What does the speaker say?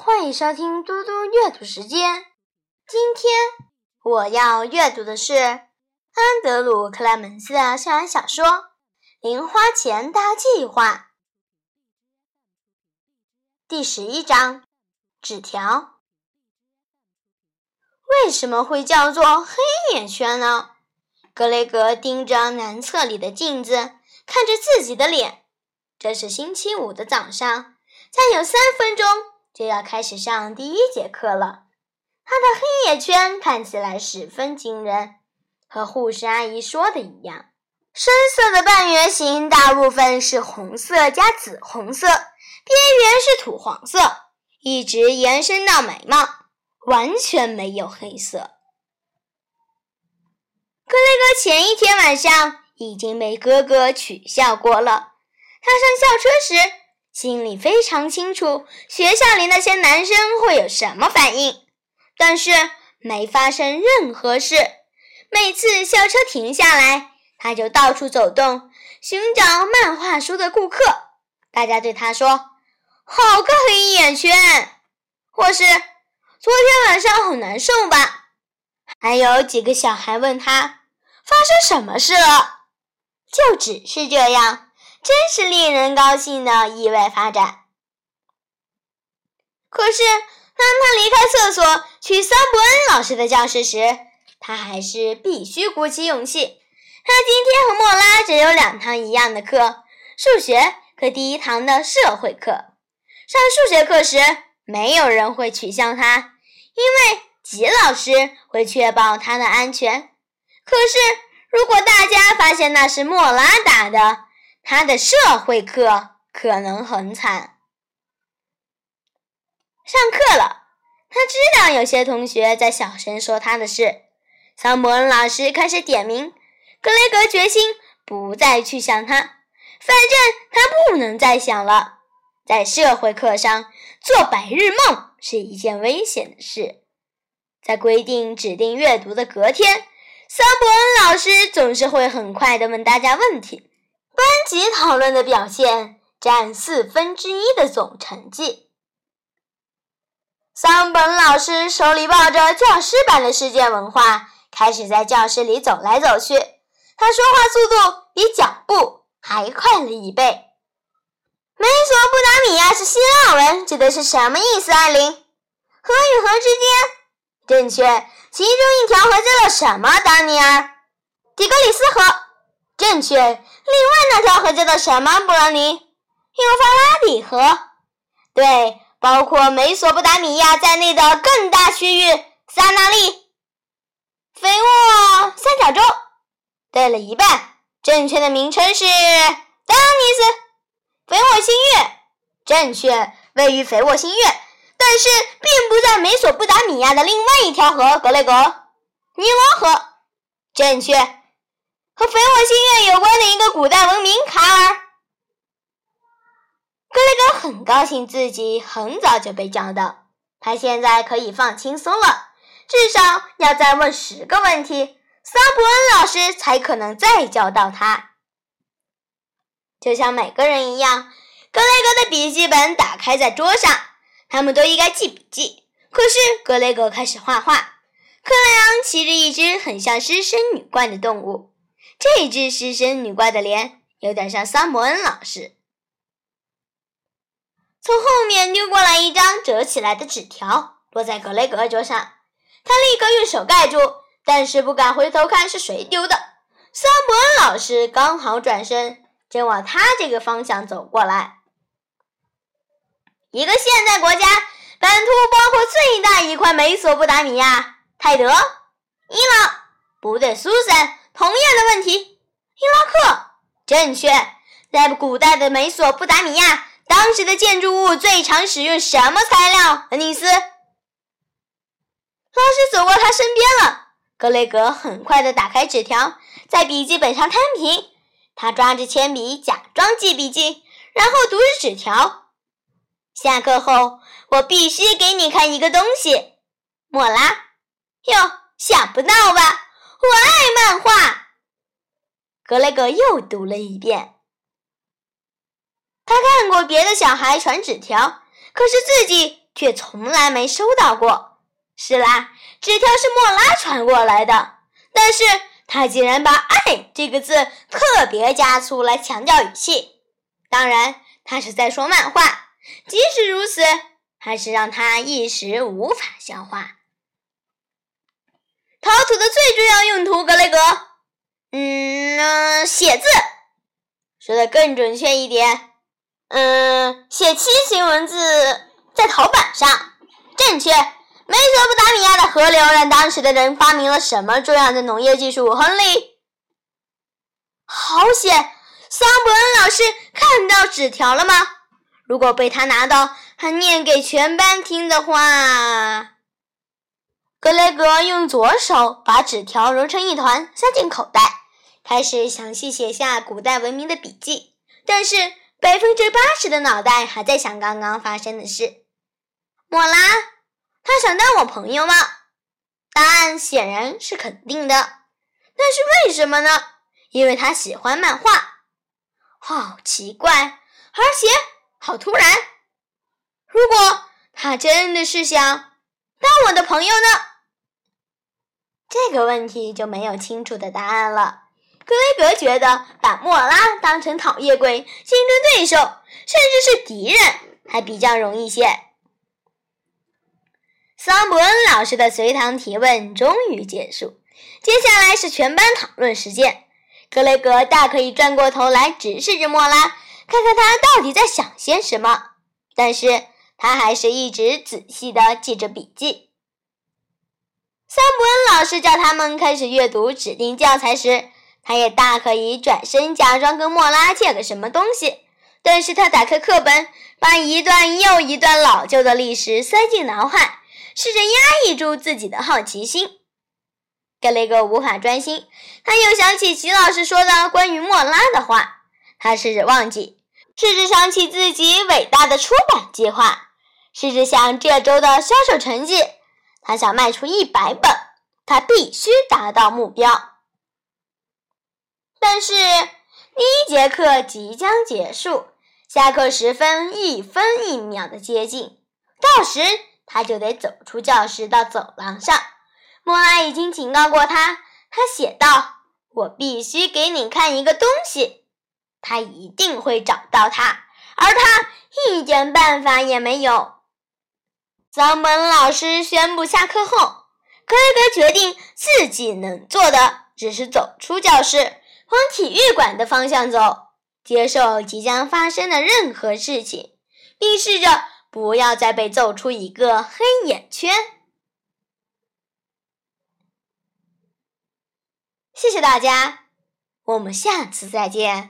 欢迎收听嘟嘟阅读时间。今天我要阅读的是安德鲁·克莱门斯的校园小说《零花钱大计划》第十一章：纸条。为什么会叫做黑眼圈呢？格雷格盯着男厕里的镜子，看着自己的脸。这是星期五的早上，再有三分钟。就要开始上第一节课了，他的黑眼圈看起来十分惊人，和护士阿姨说的一样。深色的半圆形大部分是红色加紫红色，边缘是土黄色，一直延伸到眉毛，完全没有黑色。格雷格前一天晚上已经被哥哥取笑过了，他上校车时。心里非常清楚，学校里那些男生会有什么反应，但是没发生任何事。每次校车停下来，他就到处走动，寻找漫画书的顾客。大家对他说：“好个黑眼圈！”或是“昨天晚上很难受吧？”还有几个小孩问他：“发生什么事了？”就只是这样。真是令人高兴的意外发展。可是，当他离开厕所去桑伯恩老师的教室时，他还是必须鼓起勇气。他今天和莫拉只有两堂一样的课：数学和第一堂的社会课。上数学课时，没有人会取笑他，因为吉老师会确保他的安全。可是，如果大家发现那是莫拉打的，他的社会课可能很惨。上课了，他知道有些同学在小声说他的事。桑伯恩老师开始点名，格雷格决心不再去想他，反正他不能再想了。在社会课上做白日梦是一件危险的事。在规定指定阅读的隔天，桑伯恩老师总是会很快地问大家问题。班级讨论的表现占四分之一的总成绩。桑本老师手里抱着教师版的世界文化，开始在教室里走来走去。他说话速度比脚步还快了一倍。美索不达米亚是希腊文，指的是什么意思？艾琳，河与河之间，正确。其中一条河叫做什么？丹尼尔，底格里斯河，正确。另外那条河叫做什么？布朗尼，幼发拉底河。对，包括美索不达米亚在内的更大区域——萨那利、肥沃三角洲。对了一半，正确的名称是丹尼斯。肥沃新月，正确，位于肥沃新月，但是并不在美索不达米亚的另外一条河——格雷格尼罗河。正确。和肥沃星月有关的一个古代文明——卡尔。格雷格很高兴自己很早就被教导，他现在可以放轻松了。至少要再问十个问题，桑普恩老师才可能再教导他。就像每个人一样，格雷格的笔记本打开在桌上，他们都应该记笔记。可是格雷格开始画画。克莱昂骑着一只很像狮身女怪的动物。这只狮身女怪的脸有点像桑摩恩老师。从后面丢过来一张折起来的纸条，落在格雷格桌上。他立刻用手盖住，但是不敢回头看是谁丢的。桑伯恩老师刚好转身，正往他这个方向走过来。一个现代国家，版图包括最大一块美索不达米亚、泰德、伊朗，不对，苏珊。同样的问题，伊拉克正确。在古代的美索不达米亚，当时的建筑物最常使用什么材料？恩尼斯。老师走过他身边了。格雷格很快地打开纸条，在笔记本上摊平。他抓着铅笔，假装记笔记，然后读着纸条。下课后，我必须给你看一个东西。莫拉，哟，想不到吧？我爱漫画。格雷格又读了一遍。他看过别的小孩传纸条，可是自己却从来没收到过。是啦，纸条是莫拉传过来的，但是他竟然把“爱”这个字特别加粗来强调语气。当然，他是在说漫画。即使如此，还是让他一时无法消化。陶土的最重要用途，格雷格，嗯，写字。说的更准确一点，嗯，写楔形文字在陶板上。正确。美索不达米亚的河流让当时的人发明了什么重要的农业技术？亨利，好险！桑伯恩老师看到纸条了吗？如果被他拿到，还念给全班听的话，格雷格用左手把纸条揉成一团，塞进口袋，开始详细写下古代文明的笔记。但是百分之八十的脑袋还在想刚刚发生的事。莫拉。他想当我朋友吗？答案显然是肯定的。但是为什么呢？因为他喜欢漫画。好奇怪，而且好突然。如果他真的是想当我的朋友呢？这个问题就没有清楚的答案了。格雷格觉得把莫拉当成讨厌鬼、竞争对手，甚至是敌人，还比较容易些。桑伯恩老师的随堂提问终于结束，接下来是全班讨论时间。格雷格大可以转过头来直视着莫拉，看看他到底在想些什么，但是他还是一直仔细地记着笔记。桑伯恩老师叫他们开始阅读指定教材时，他也大可以转身假装跟莫拉借个什么东西，但是他打开课本，把一段又一段老旧的历史塞进脑海。试着压抑住自己的好奇心，格雷格无法专心。他又想起齐老师说的关于莫拉的话，他试着忘记，试着想起自己伟大的出版计划，试着想这周的销售成绩。他想卖出一百本，他必须达到目标。但是第一节课即将结束，下课时分一分一秒的接近，到时。他就得走出教室到走廊上。莫拉已经警告过他，他写道：“我必须给你看一个东西。”他一定会找到它，而他一点办法也没有。桑本老师宣布下课后，格雷格决定自己能做的只是走出教室，往体育馆的方向走，接受即将发生的任何事情，并试着。不要再被揍出一个黑眼圈！谢谢大家，我们下次再见。